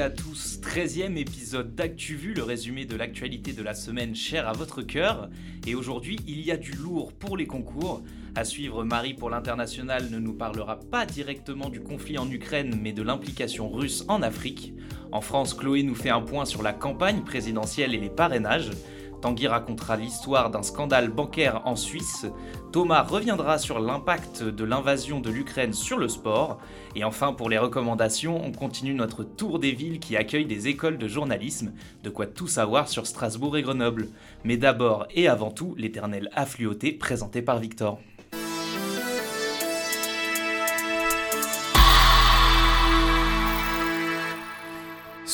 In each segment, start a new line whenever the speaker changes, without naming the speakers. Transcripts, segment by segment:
à tous, 13e épisode d'ActuVu, le résumé de l'actualité de la semaine chère à votre cœur. Et aujourd'hui, il y a du lourd pour les concours. À suivre, Marie pour l'international ne nous parlera pas directement du conflit en Ukraine, mais de l'implication russe en Afrique. En France, Chloé nous fait un point sur la campagne présidentielle et les parrainages. Tanguy racontera l'histoire d'un scandale bancaire en Suisse. Thomas reviendra sur l'impact de l'invasion de l'Ukraine sur le sport. Et enfin, pour les recommandations, on continue notre tour des villes qui accueillent des écoles de journalisme. De quoi tout savoir sur Strasbourg et Grenoble. Mais d'abord et avant tout, l'éternel affluoté présenté par Victor.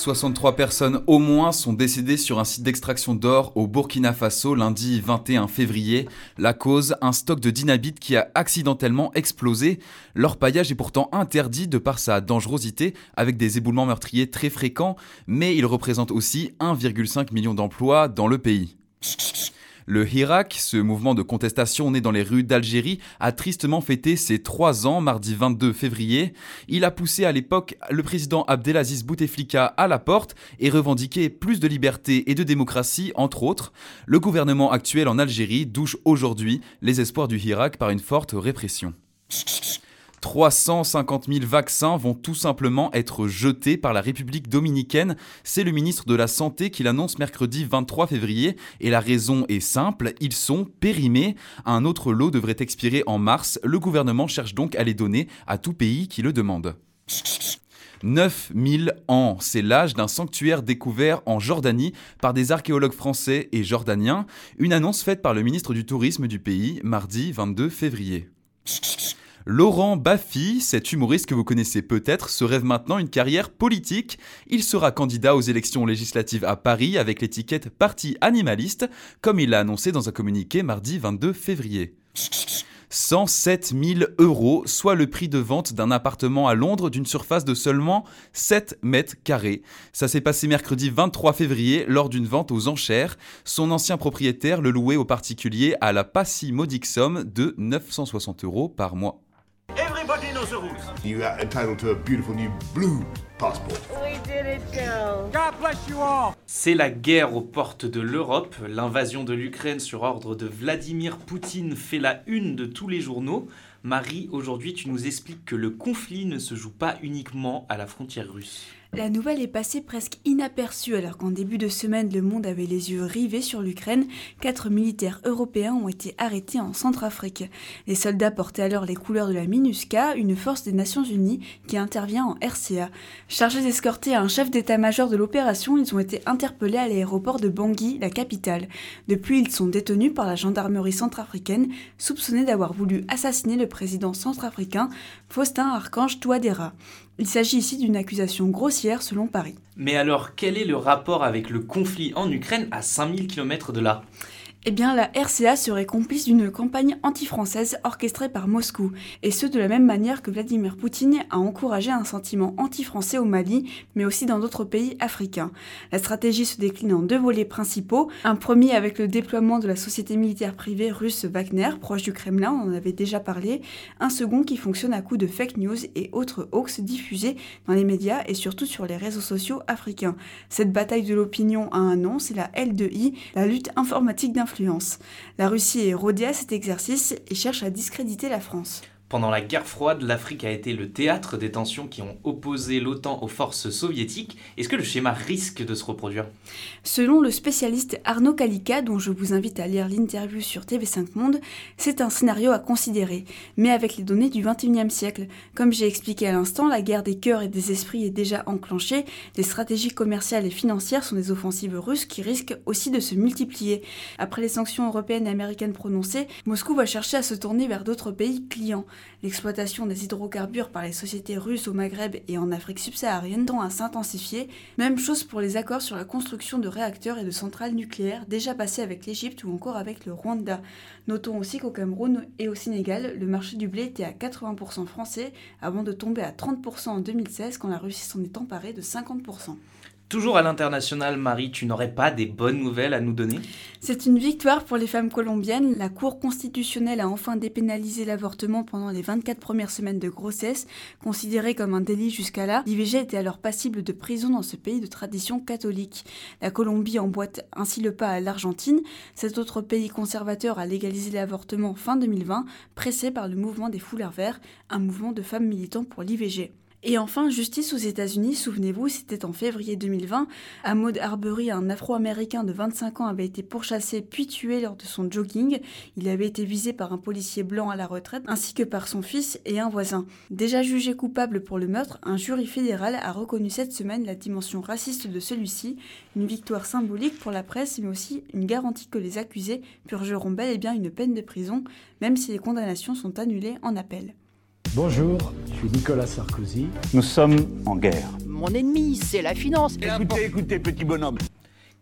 63 personnes au moins sont décédées sur un site d'extraction d'or au Burkina Faso lundi 21 février. La cause, un stock de dynamite qui a accidentellement explosé. L'orpaillage est pourtant interdit de par sa dangerosité avec des éboulements meurtriers très fréquents, mais il représente aussi 1,5 million d'emplois dans le pays. Le Hirak, ce mouvement de contestation né dans les rues d'Algérie, a tristement fêté ses trois ans mardi 22 février. Il a poussé à l'époque le président Abdelaziz Bouteflika à la porte et revendiqué plus de liberté et de démocratie, entre autres. Le gouvernement actuel en Algérie douche aujourd'hui les espoirs du Hirak par une forte répression. 350 000 vaccins vont tout simplement être jetés par la République dominicaine. C'est le ministre de la Santé qui l'annonce mercredi 23 février. Et la raison est simple, ils sont périmés. Un autre lot devrait expirer en mars. Le gouvernement cherche donc à les donner à tout pays qui le demande. 9000 ans, c'est l'âge d'un sanctuaire découvert en Jordanie par des archéologues français et jordaniens, une annonce faite par le ministre du Tourisme du pays mardi 22 février. Laurent Baffy, cet humoriste que vous connaissez peut-être, se rêve maintenant une carrière politique. Il sera candidat aux élections législatives à Paris avec l'étiquette Parti animaliste, comme il l'a annoncé dans un communiqué mardi 22 février. 107 000 euros, soit le prix de vente d'un appartement à Londres d'une surface de seulement 7 mètres carrés. Ça s'est passé mercredi 23 février lors d'une vente aux enchères. Son ancien propriétaire le louait aux particuliers à la pas si modique somme de 960 euros par mois.
Everybody knows the rules. You are entitled to a beautiful new blue passport.
We did it, Joe. God bless you all. C'est la guerre aux portes de l'Europe. L'invasion de l'Ukraine sur ordre de Vladimir Poutine fait la une de tous les journaux. Marie, aujourd'hui, tu nous expliques que le conflit ne se joue pas uniquement à la frontière russe.
La nouvelle est passée presque inaperçue alors qu'en début de semaine le monde avait les yeux rivés sur l'Ukraine. Quatre militaires européens ont été arrêtés en Centrafrique. Les soldats portaient alors les couleurs de la MINUSCA, une force des Nations Unies qui intervient en RCA. Chargés d'escorter un chef d'état-major de l'opération, ils ont été interpellés à l'aéroport de Bangui, la capitale. Depuis, ils sont détenus par la gendarmerie centrafricaine, soupçonnés d'avoir voulu assassiner le président centrafricain Faustin Archange Touadéra. Il s'agit ici d'une accusation grossière selon Paris.
Mais alors, quel est le rapport avec le conflit en Ukraine à 5000 km de là?
Eh bien, la RCA serait complice d'une campagne anti-française orchestrée par Moscou, et ce de la même manière que Vladimir Poutine a encouragé un sentiment anti-français au Mali, mais aussi dans d'autres pays africains. La stratégie se décline en deux volets principaux. Un premier avec le déploiement de la société militaire privée russe Wagner, proche du Kremlin, on en avait déjà parlé. Un second qui fonctionne à coup de fake news et autres hoax diffusés dans les médias et surtout sur les réseaux sociaux africains. Cette bataille de l'opinion a un nom, c'est la L2I, la lutte informatique la Russie est rodée à cet exercice et cherche à discréditer la France.
Pendant la guerre froide, l'Afrique a été le théâtre des tensions qui ont opposé l'OTAN aux forces soviétiques. Est-ce que le schéma risque de se reproduire?
Selon le spécialiste Arnaud Kalika, dont je vous invite à lire l'interview sur TV5 Monde, c'est un scénario à considérer, mais avec les données du 21e siècle. Comme j'ai expliqué à l'instant, la guerre des cœurs et des esprits est déjà enclenchée, les stratégies commerciales et financières sont des offensives russes qui risquent aussi de se multiplier. Après les sanctions européennes et américaines prononcées, Moscou va chercher à se tourner vers d'autres pays clients. L'exploitation des hydrocarbures par les sociétés russes au Maghreb et en Afrique subsaharienne tend à s'intensifier. Même chose pour les accords sur la construction de réacteurs et de centrales nucléaires déjà passés avec l'Égypte ou encore avec le Rwanda. Notons aussi qu'au Cameroun et au Sénégal, le marché du blé était à 80% français avant de tomber à 30% en 2016 quand la Russie s'en est emparée de 50%.
Toujours à l'international, Marie, tu n'aurais pas des bonnes nouvelles à nous donner?
C'est une victoire pour les femmes colombiennes. La Cour constitutionnelle a enfin dépénalisé l'avortement pendant les 24 premières semaines de grossesse, considéré comme un délit jusqu'à là. L'IVG était alors passible de prison dans ce pays de tradition catholique. La Colombie emboîte ainsi le pas à l'Argentine. Cet autre pays conservateur a légalisé l'avortement fin 2020, pressé par le mouvement des foulards verts, un mouvement de femmes militant pour l'IVG. Et enfin, justice aux États-Unis, souvenez-vous, c'était en février 2020. Maud Arbery, un Afro-Américain de 25 ans, avait été pourchassé puis tué lors de son jogging. Il avait été visé par un policier blanc à la retraite, ainsi que par son fils et un voisin. Déjà jugé coupable pour le meurtre, un jury fédéral a reconnu cette semaine la dimension raciste de celui-ci, une victoire symbolique pour la presse, mais aussi une garantie que les accusés purgeront bel et bien une peine de prison, même si les condamnations sont annulées en appel.
Bonjour, je suis Nicolas Sarkozy.
Nous sommes en guerre.
Mon ennemi, c'est la finance.
Écoutez, écoutez, petit bonhomme.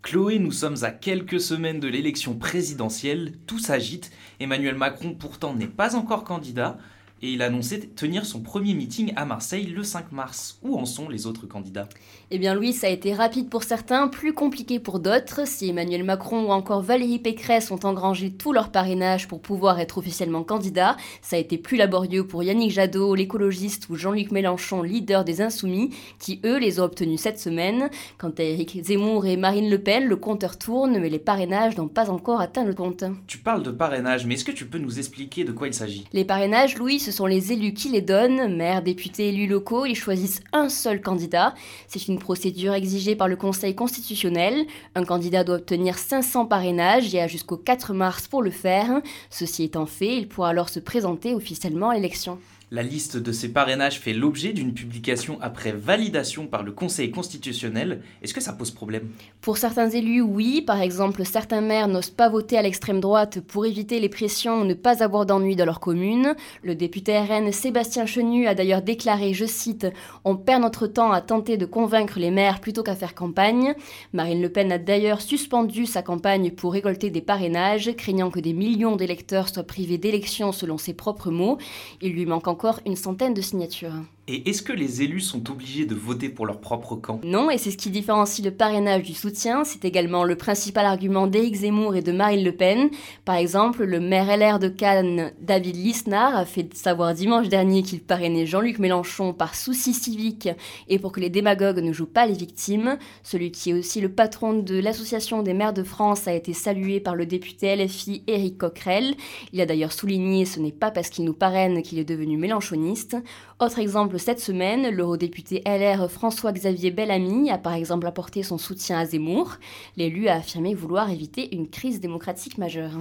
Chloé, nous sommes à quelques semaines de l'élection présidentielle, tout s'agite. Emmanuel Macron pourtant n'est pas encore candidat et il a annoncé tenir son premier meeting à Marseille le 5 mars. Où en sont les autres candidats?
Eh bien Louis, ça a été rapide pour certains, plus compliqué pour d'autres. Si Emmanuel Macron ou encore Valérie Pécresse ont engrangé tout leur parrainage pour pouvoir être officiellement candidat, ça a été plus laborieux pour Yannick Jadot, l'écologiste, ou Jean-Luc Mélenchon, leader des Insoumis, qui eux les ont obtenus cette semaine. Quant à Éric Zemmour et Marine Le Pen, le compteur tourne, mais les parrainages n'ont pas encore atteint le compte.
Tu parles de parrainage, mais est-ce que tu peux nous expliquer de quoi il s'agit?
Les parrainages, Louis, ce sont les élus qui les donnent, maires, députés, élus locaux, ils choisissent un seul candidat. C'est une procédure exigée par le Conseil constitutionnel. Un candidat doit obtenir 500 parrainages et a jusqu'au 4 mars pour le faire. Ceci étant fait, il pourra alors se présenter officiellement à l'élection.
La liste de ces parrainages fait l'objet d'une publication après validation par le Conseil constitutionnel. Est-ce que ça pose problème?
Pour certains élus, oui. Par exemple, certains maires n'osent pas voter à l'extrême droite pour éviter les pressions ou ne pas avoir d'ennuis dans leur commune. Le député RN Sébastien Chenu a d'ailleurs déclaré, je cite, On perd notre temps à tenter de convaincre les maires plutôt qu'à faire campagne. Marine Le Pen a d'ailleurs suspendu sa campagne pour récolter des parrainages, craignant que des millions d'électeurs soient privés d'élections selon ses propres mots. Il lui manque encore une centaine de signatures.
Et est-ce que les élus sont obligés de voter pour leur propre camp?
Non, et c'est ce qui différencie le parrainage du soutien. C'est également le principal argument d'Éric Zemmour et de Marine Le Pen. Par exemple, le maire LR de Cannes, David Lisnard, a fait savoir dimanche dernier qu'il parrainait Jean-Luc Mélenchon par souci civique et pour que les démagogues ne jouent pas les victimes. Celui qui est aussi le patron de l'Association des maires de France a été salué par le député LFI Éric Coquerel. Il a d'ailleurs souligné ce n'est pas parce qu'il nous parraine qu'il est devenu mélenchoniste. Autre exemple cette semaine, l'eurodéputé LR François-Xavier Bellamy a par exemple apporté son soutien à Zemmour. L'élu a affirmé vouloir éviter une crise démocratique majeure.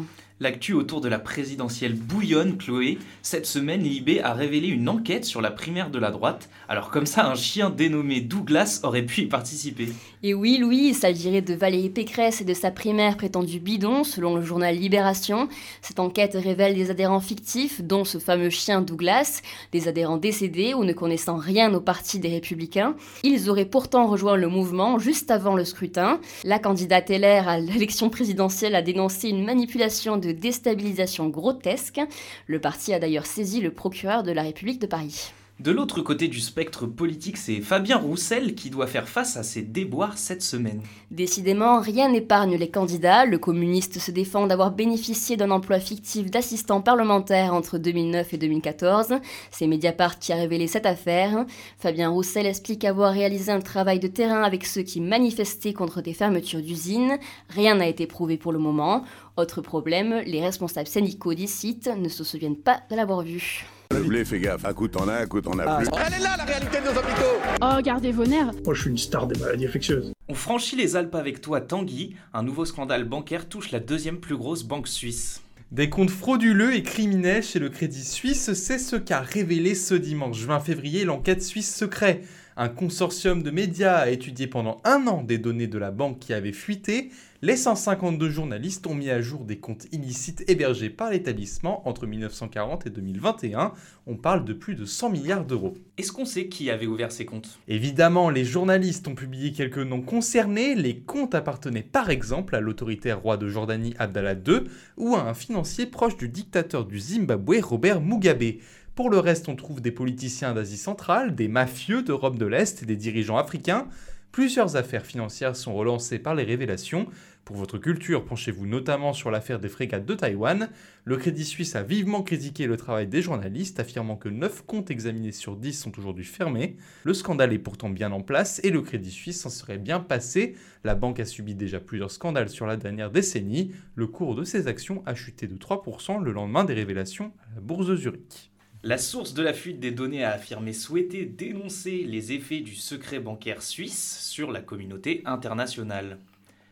L'actu autour de la présidentielle bouillonne, Chloé. Cette semaine, Libé a révélé une enquête sur la primaire de la droite. Alors comme ça, un chien dénommé Douglas aurait pu y participer.
Et oui, Louis, il s'agirait de Valérie Pécresse et de sa primaire prétendue bidon, selon le journal Libération. Cette enquête révèle des adhérents fictifs, dont ce fameux chien Douglas, des adhérents décédés ou ne connaissant rien au parti des Républicains. Ils auraient pourtant rejoint le mouvement juste avant le scrutin. La candidate LR à l'élection présidentielle a dénoncé une manipulation déstabilisation grotesque. Le parti a d'ailleurs saisi le procureur de la République de Paris.
De l'autre côté du spectre politique, c'est Fabien Roussel qui doit faire face à ses déboires cette semaine.
Décidément, rien n'épargne les candidats. Le communiste se défend d'avoir bénéficié d'un emploi fictif d'assistant parlementaire entre 2009 et 2014. C'est Mediapart qui a révélé cette affaire. Fabien Roussel explique avoir réalisé un travail de terrain avec ceux qui manifestaient contre des fermetures d'usines. Rien n'a été prouvé pour le moment. Autre problème, les responsables syndicaux sites ne se souviennent pas de l'avoir vu.
Le blé, fais gaffe. Un coup t'en as, un coup t'en as plus.
Elle est là, la réalité de nos hôpitaux.
Oh, gardez vos nerfs.
Moi, je suis une star des maladies infectieuses.
On franchit les Alpes avec toi, Tanguy. Un nouveau scandale bancaire touche la deuxième plus grosse banque suisse.
Des comptes frauduleux et criminels chez le Crédit Suisse, c'est ce qu'a révélé ce dimanche 20 février l'enquête Suisse Secret. Un consortium de médias a étudié pendant un an des données de la banque qui avait fuité. Les 152 journalistes ont mis à jour des comptes illicites hébergés par l'établissement entre 1940 et 2021. On parle de plus de 100 milliards d'euros.
Est-ce qu'on sait qui avait ouvert ces comptes?
Évidemment, les journalistes ont publié quelques noms concernés. Les comptes appartenaient par exemple à l'autoritaire roi de Jordanie Abdallah II ou à un financier proche du dictateur du Zimbabwe Robert Mugabe. Pour le reste, on trouve des politiciens d'Asie centrale, des mafieux d'Europe de l'Est et des dirigeants africains. Plusieurs affaires financières sont relancées par les révélations. Pour votre culture, penchez-vous notamment sur l'affaire des frégates de Taïwan. Le Crédit Suisse a vivement critiqué le travail des journalistes, affirmant que 9 comptes examinés sur 10 sont aujourd'hui fermés. Le scandale est pourtant bien en place et le Crédit Suisse s'en serait bien passé. La banque a subi déjà plusieurs scandales sur la dernière décennie. Le cours de ses actions a chuté de 3% le lendemain des révélations à la bourse de Zurich.
La source de la fuite des données a affirmé souhaiter dénoncer les effets du secret bancaire suisse sur la communauté internationale.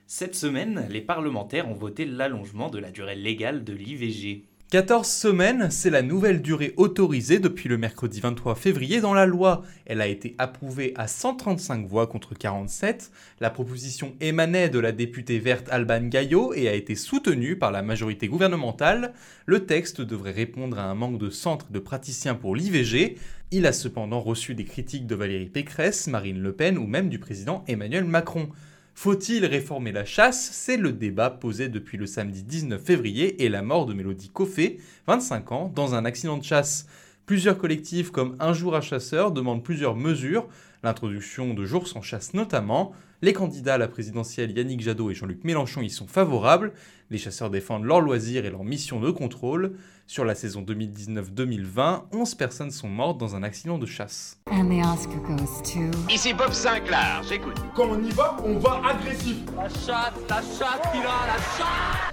Cette semaine, les parlementaires ont voté l'allongement de la durée légale de l'IVG.
14 semaines, c'est la nouvelle durée autorisée depuis le mercredi 23 février dans la loi. Elle a été approuvée à 135 voix contre 47. La proposition émanait de la députée verte Alban Gaillot et a été soutenue par la majorité gouvernementale. Le texte devrait répondre à un manque de centres de praticiens pour l'IVG. Il a cependant reçu des critiques de Valérie Pécresse, Marine Le Pen ou même du président Emmanuel Macron. Faut-il réformer la chasse? C'est le débat posé depuis le samedi 19 février et la mort de Mélodie Coffé, 25 ans, dans un accident de chasse. Plusieurs collectifs comme Un jour à chasseur demandent plusieurs mesures, l'introduction de jours sans chasse notamment. Les candidats à la présidentielle Yannick Jadot et Jean-Luc Mélenchon y sont favorables. Les chasseurs défendent leurs loisirs et leur mission de contrôle. Sur la saison 2019-2020, 11 personnes sont mortes dans un accident de chasse.
Ici Bob Sinclair, j'écoute.
Quand on y va, on va agressif.
La chatte, la chatte, il a la chatte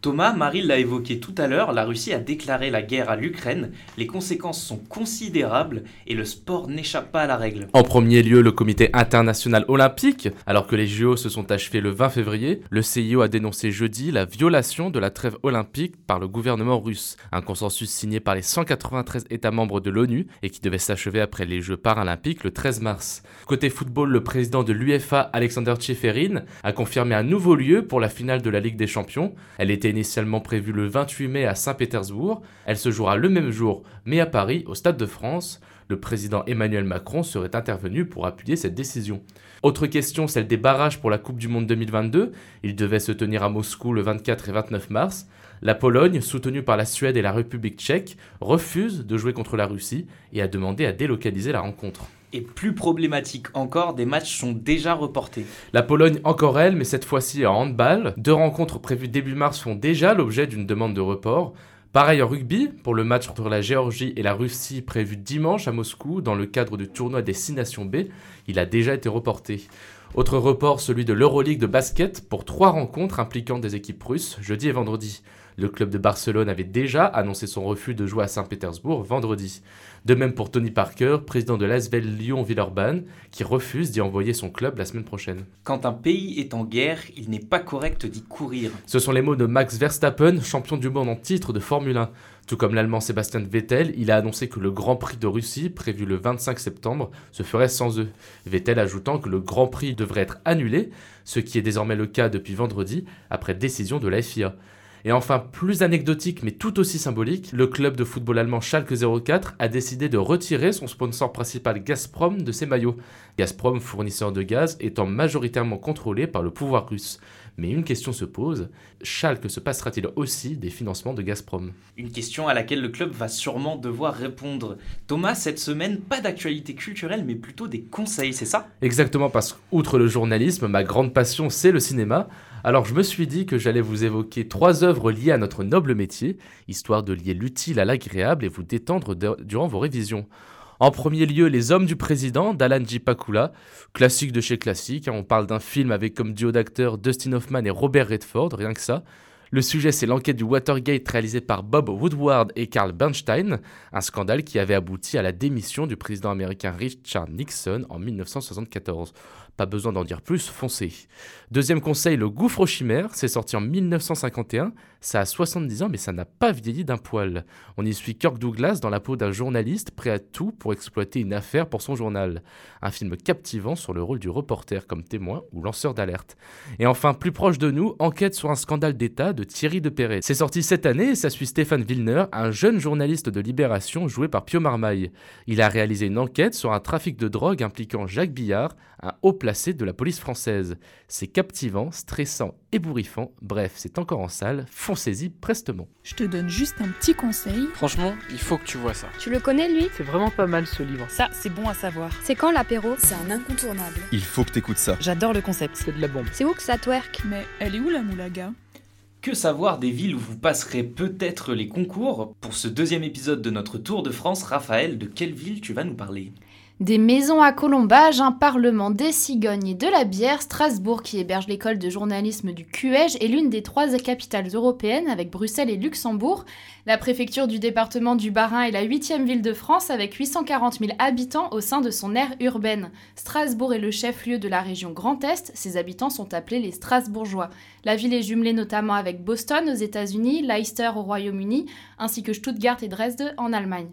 Thomas, Marie l'a évoqué tout à l'heure, la Russie a déclaré la guerre à l'Ukraine, les conséquences sont considérables et le sport n'échappe pas à la règle.
En premier lieu, le comité international olympique, alors que les JO se sont achevés le 20 février, le CIO a dénoncé jeudi la violation de la trêve olympique par le gouvernement russe, un consensus signé par les 193 États membres de l'ONU et qui devait s'achever après les Jeux paralympiques le 13 mars. Côté football, le président de l'UEFA, Alexander Tcheferin, a confirmé un nouveau lieu pour la finale de la Ligue des Champions. Elle était initialement prévue le 28 mai à Saint-Pétersbourg. Elle se jouera le même jour, mais à Paris, au Stade de France. Le président Emmanuel Macron serait intervenu pour appuyer cette décision. Autre question, celle des barrages pour la Coupe du Monde 2022. Il devait se tenir à Moscou le 24 et 29 mars. La Pologne, soutenue par la Suède et la République tchèque, refuse de jouer contre la Russie et a demandé à délocaliser la rencontre.
Et plus problématique encore, des matchs sont déjà reportés.
La Pologne encore elle, mais cette fois-ci en handball. Deux rencontres prévues début mars font déjà l'objet d'une demande de report. Pareil en rugby, pour le match entre la Géorgie et la Russie prévu dimanche à Moscou dans le cadre du tournoi des 6 Nations B, il a déjà été reporté. Autre report, celui de l'Euroleague de basket pour trois rencontres impliquant des équipes russes, jeudi et vendredi. Le club de Barcelone avait déjà annoncé son refus de jouer à Saint-Pétersbourg vendredi. De même pour Tony Parker, président de l'Asvel Lyon-Villeurbanne, qui refuse d'y envoyer son club la semaine prochaine.
Quand un pays est en guerre, il n'est pas correct d'y courir.
Ce sont les mots de Max Verstappen, champion du monde en titre de Formule 1. Tout comme l'Allemand Sébastien Vettel, il a annoncé que le Grand Prix de Russie, prévu le 25 septembre, se ferait sans eux. Vettel ajoutant que le Grand Prix devrait être annulé, ce qui est désormais le cas depuis vendredi, après décision de la FIA. Et enfin, plus anecdotique mais tout aussi symbolique, le club de football allemand Schalke 04 a décidé de retirer son sponsor principal Gazprom de ses maillots. Gazprom, fournisseur de gaz, étant majoritairement contrôlé par le pouvoir russe. Mais une question se pose, Schalke se passera-t-il aussi des financements de Gazprom?
Une question à laquelle le club va sûrement devoir répondre. Thomas, cette semaine, pas d'actualité culturelle, mais plutôt des conseils, c'est ça?
Exactement, parce qu'outre le journalisme, ma grande passion, c'est le cinéma. Alors je me suis dit que j'allais vous évoquer trois œuvres liées à notre noble métier, histoire de lier l'utile à l'agréable et vous détendre durant vos révisions. En premier lieu, Les Hommes du Président d'Alan J. Pakula, classique de chez classique. Hein. On parle d'un film avec comme duo d'acteurs Dustin Hoffman et Robert Redford, rien que ça. Le sujet, c'est l'enquête du Watergate réalisée par Bob Woodward et Carl Bernstein, un scandale qui avait abouti à la démission du président américain Richard Nixon en 1974. Pas besoin d'en dire plus, foncez. Deuxième conseil, le gouffre aux chimères, c'est sorti en 1951, ça a 70 ans mais ça n'a pas vieilli d'un poil. On y suit Kirk Douglas dans la peau d'un journaliste prêt à tout pour exploiter une affaire pour son journal. Un film captivant sur le rôle du reporter comme témoin ou lanceur d'alerte. Et enfin, plus proche de nous, enquête sur un scandale d'État de Thierry de. C'est sorti cette année et ça suit Stéphane Villeneuve, un jeune journaliste de Libération joué par Pio Marmaille. Il a réalisé une enquête sur un trafic de drogue impliquant Jacques Billard, un haut placé de la police française. C'est captivant, stressant, ébouriffant, bref, c'est encore en salle, foncez-y prestement.
Je te donne juste un petit conseil.
Franchement, il faut que tu vois ça.
Tu le connais lui?
C'est vraiment pas mal ce livre.
Ça, c'est bon à savoir.
C'est quand l'apéro?
C'est un incontournable.
Il faut que t'écoutes ça.
J'adore le concept.
C'est de la bombe.
C'est où que ça twerk?
Mais elle est où la moulaga?
Que savoir des villes où vous passerez peut-être les concours? Pour ce deuxième épisode de notre Tour de France, Raphaël, de quelle ville tu vas nous parler?
Des maisons à colombage, un parlement, des cigognes et de la bière, Strasbourg, qui héberge l'école de journalisme du QEG, est l'une des trois capitales européennes avec Bruxelles et Luxembourg. La préfecture du département du Bas-Rhin est la huitième ville de France avec 840 000 habitants au sein de son aire urbaine. Strasbourg est le chef-lieu de la région Grand Est, ses habitants sont appelés les Strasbourgeois. La ville est jumelée notamment avec Boston aux États-Unis, Leicester au Royaume-Uni, ainsi que Stuttgart et Dresde en Allemagne.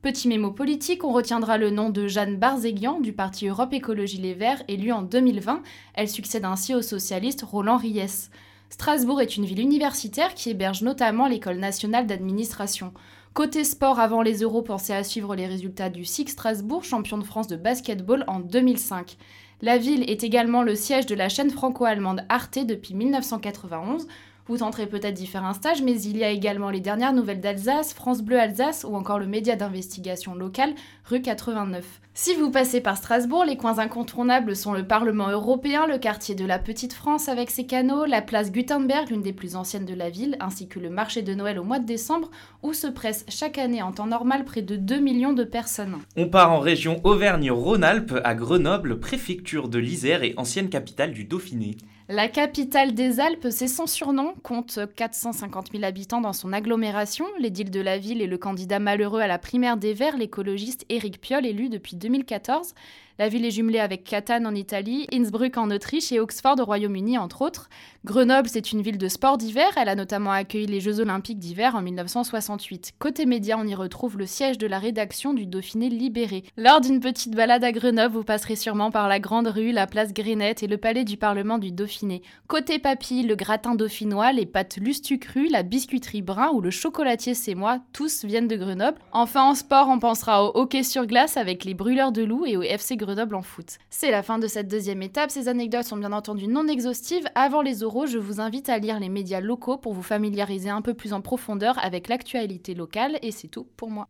Petit mémo politique, on retiendra le nom de Jeanne Barzéguian du parti Europe Écologie Les Verts, élue en 2020. Elle succède ainsi au socialiste Roland Ries. Strasbourg est une ville universitaire qui héberge notamment l'École nationale d'administration. Côté sport, avant les Euros, pensez à suivre les résultats du SIG Strasbourg, champion de France de basketball en 2005. La ville est également le siège de la chaîne franco-allemande Arte depuis 1991. Vous tenterez peut-être d'y faire un stage, mais il y a également les dernières nouvelles d'Alsace, France Bleu Alsace ou encore le média d'investigation local rue 89. Si vous passez par Strasbourg, les coins incontournables sont le Parlement européen, le quartier de la Petite France avec ses canaux, la place Gutenberg, l'une des plus anciennes de la ville, ainsi que le marché de Noël au mois de décembre, où se pressent chaque année en temps normal près de 2 millions de personnes.
On part en région Auvergne-Rhône-Alpes à Grenoble, préfecture de l'Isère et ancienne capitale du Dauphiné.
La capitale des Alpes, c'est son surnom, compte 450 000 habitants dans son agglomération. L'édile de la ville est le candidat malheureux à la primaire des Verts, l'écologiste Éric Piolle, élu depuis 2014. La ville est jumelée avec Catane en Italie, Innsbruck en Autriche et Oxford au Royaume-Uni, entre autres. Grenoble, c'est une ville de sport d'hiver. Elle a notamment accueilli les Jeux Olympiques d'hiver en 1968. Côté médias, on y retrouve le siège de la rédaction du Dauphiné Libéré. Lors d'une petite balade à Grenoble, vous passerez sûrement par la Grande Rue, la place Grénette et le palais du Parlement du Dauphiné. Côté papilles, le gratin dauphinois, les pâtes lustucrues, la biscuiterie brun ou le chocolatier c'est moi, tous viennent de Grenoble. Enfin, en sport, on pensera au hockey sur glace avec les brûleurs de loup et au FC En foot. C'est la fin de cette deuxième étape. Ces anecdotes sont bien entendu non exhaustives. Avant les oraux, je vous invite à lire les médias locaux pour vous familiariser un peu plus en profondeur avec l'actualité locale et c'est tout pour moi.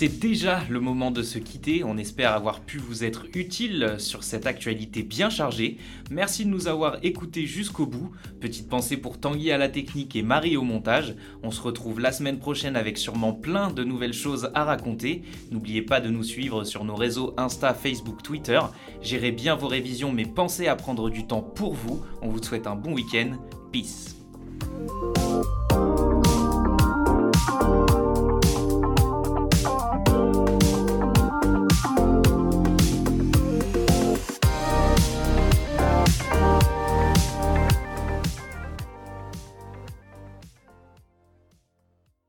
C'est déjà le moment de se quitter, on espère avoir pu vous être utile sur cette actualité bien chargée. Merci de nous avoir écoutés jusqu'au bout. Petite pensée pour Tanguy à la technique et Marie au montage. On se retrouve la semaine prochaine avec sûrement plein de nouvelles choses à raconter. N'oubliez pas de nous suivre sur nos réseaux Insta, Facebook, Twitter. Gérez bien vos révisions mais pensez à prendre du temps pour vous. On vous souhaite un bon week-end. Peace